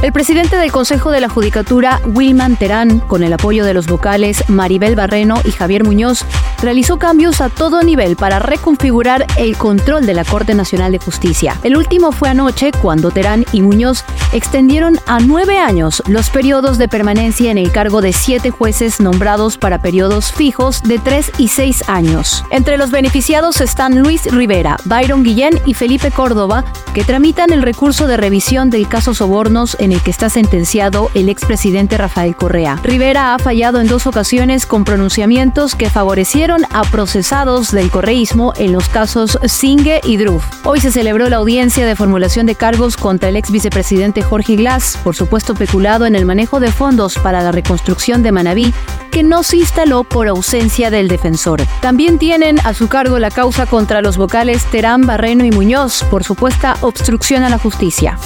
El presidente del Consejo de la Judicatura, Wilman Terán, con el apoyo de los vocales Maribel Barreno y Javier Muñoz, realizó cambios a todo nivel para reconfigurar el control de la Corte Nacional de Justicia. El último fue anoche, cuando Terán y Muñoz extendieron a nueve años los periodos de permanencia en el cargo de siete jueces nombrados para periodos fijos de tres y seis años. Entre los beneficiados están Luis Rivera, Byron Guillén y Felipe Córdoba, que tramitan el recurso de revisión del caso Sobornos en el que está sentenciado el expresidente Rafael Correa. Rivera ha fallado en dos ocasiones con pronunciamientos que favorecieron a procesados del correísmo en los casos Singe y Druf. Hoy se celebró la audiencia de formulación de cargos contra el ex vicepresidente Jorge Glass, por supuesto peculado en el manejo de fondos para la reconstrucción de Manabí, que no se instaló por ausencia del defensor. También tienen a su cargo la causa contra los vocales Terán, Barreno y Muñoz por supuesta obstrucción a la justicia.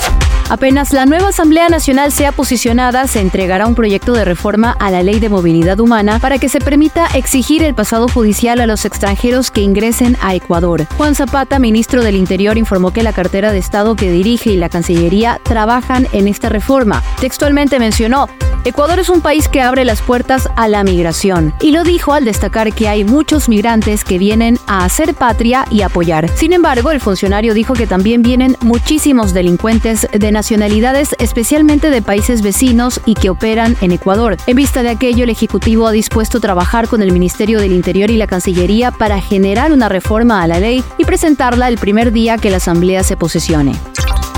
Apenas la nueva Asamblea Nacional sea posicionada, se entregará un proyecto de reforma a la Ley de Movilidad Humana para que se permita exigir el pasado judicial a los extranjeros que ingresen a Ecuador. Juan Zapata, ministro del Interior, informó que la cartera de Estado que dirige y la Cancillería trabajan en esta reforma. Textualmente mencionó, Ecuador es un país que abre las puertas a la migración y lo dijo al destacar que hay muchos migrantes que vienen a hacer patria y apoyar. Sin embargo, el funcionario dijo que también vienen muchísimos delincuentes de nacionalidades, especialmente de países vecinos y que operan en Ecuador. En vista de aquello, el Ejecutivo ha dispuesto trabajar con el Ministerio del Interior y la Cancillería para generar una reforma a la ley y presentarla el primer día que la Asamblea se posesione.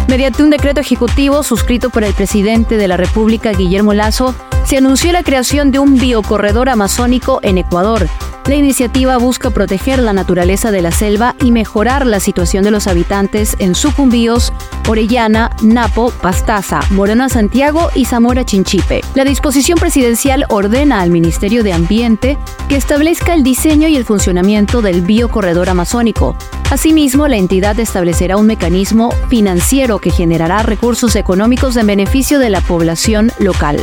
Mediante un decreto ejecutivo suscrito por el presidente de la República, Guillermo Lazo, se anunció la creación de un biocorredor amazónico en Ecuador, la iniciativa busca proteger la naturaleza de la selva y mejorar la situación de los habitantes en Sucumbíos, Orellana, Napo, Pastaza, Morona Santiago y Zamora Chinchipe. La disposición presidencial ordena al Ministerio de Ambiente que establezca el diseño y el funcionamiento del biocorredor amazónico. Asimismo, la entidad establecerá un mecanismo financiero que generará recursos económicos en beneficio de la población local.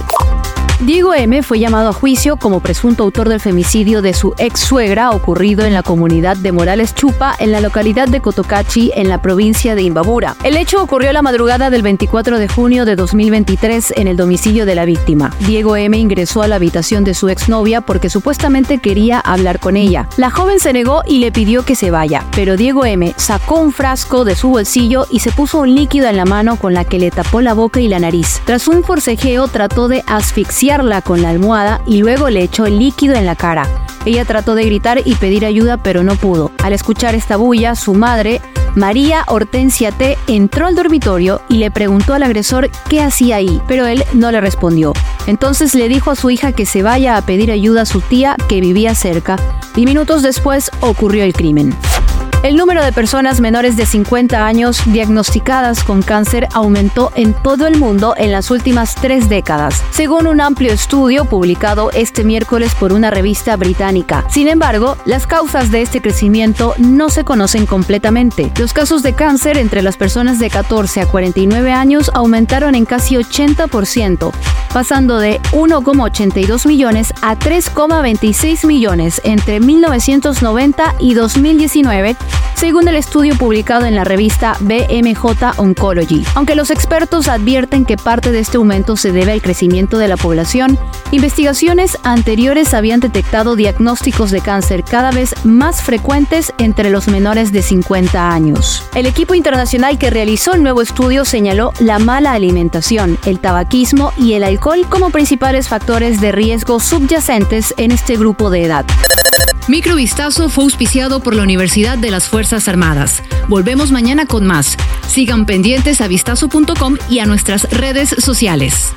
Diego M. fue llamado a juicio como presunto autor del femicidio de su ex suegra ocurrido en la comunidad de Morales Chupa, en la localidad de Cotocachi, en la provincia de Imbabura. El hecho ocurrió la madrugada del 24 de junio de 2023 en el domicilio de la víctima. Diego M. ingresó a la habitación de su exnovia porque supuestamente quería hablar con ella. La joven se negó y le pidió que se vaya, pero Diego M. sacó un frasco de su bolsillo y se puso un líquido en la mano con la que le tapó la boca y la nariz. Tras un forcejeo trató de asfixiar con la almohada y luego le echó líquido en la cara. Ella trató de gritar y pedir ayuda pero no pudo. Al escuchar esta bulla, su madre, María Hortensia T, entró al dormitorio y le preguntó al agresor qué hacía ahí, pero él no le respondió. Entonces le dijo a su hija que se vaya a pedir ayuda a su tía que vivía cerca y minutos después ocurrió el crimen. El número de personas menores de 50 años diagnosticadas con cáncer aumentó en todo el mundo en las últimas tres décadas, según un amplio estudio publicado este miércoles por una revista británica. Sin embargo, las causas de este crecimiento no se conocen completamente. Los casos de cáncer entre las personas de 14 a 49 años aumentaron en casi 80%, pasando de 1,82 millones a 3,26 millones entre 1990 y 2019 según el estudio publicado en la revista BMJ Oncology. Aunque los expertos advierten que parte de este aumento se debe al crecimiento de la población, investigaciones anteriores habían detectado diagnósticos de cáncer cada vez más frecuentes entre los menores de 50 años. El equipo internacional que realizó el nuevo estudio señaló la mala alimentación, el tabaquismo y el alcohol como principales factores de riesgo subyacentes en este grupo de edad. Microvistazo fue auspiciado por la Universidad de las Fuerzas Armadas. Volvemos mañana con más. Sigan pendientes a vistazo.com y a nuestras redes sociales.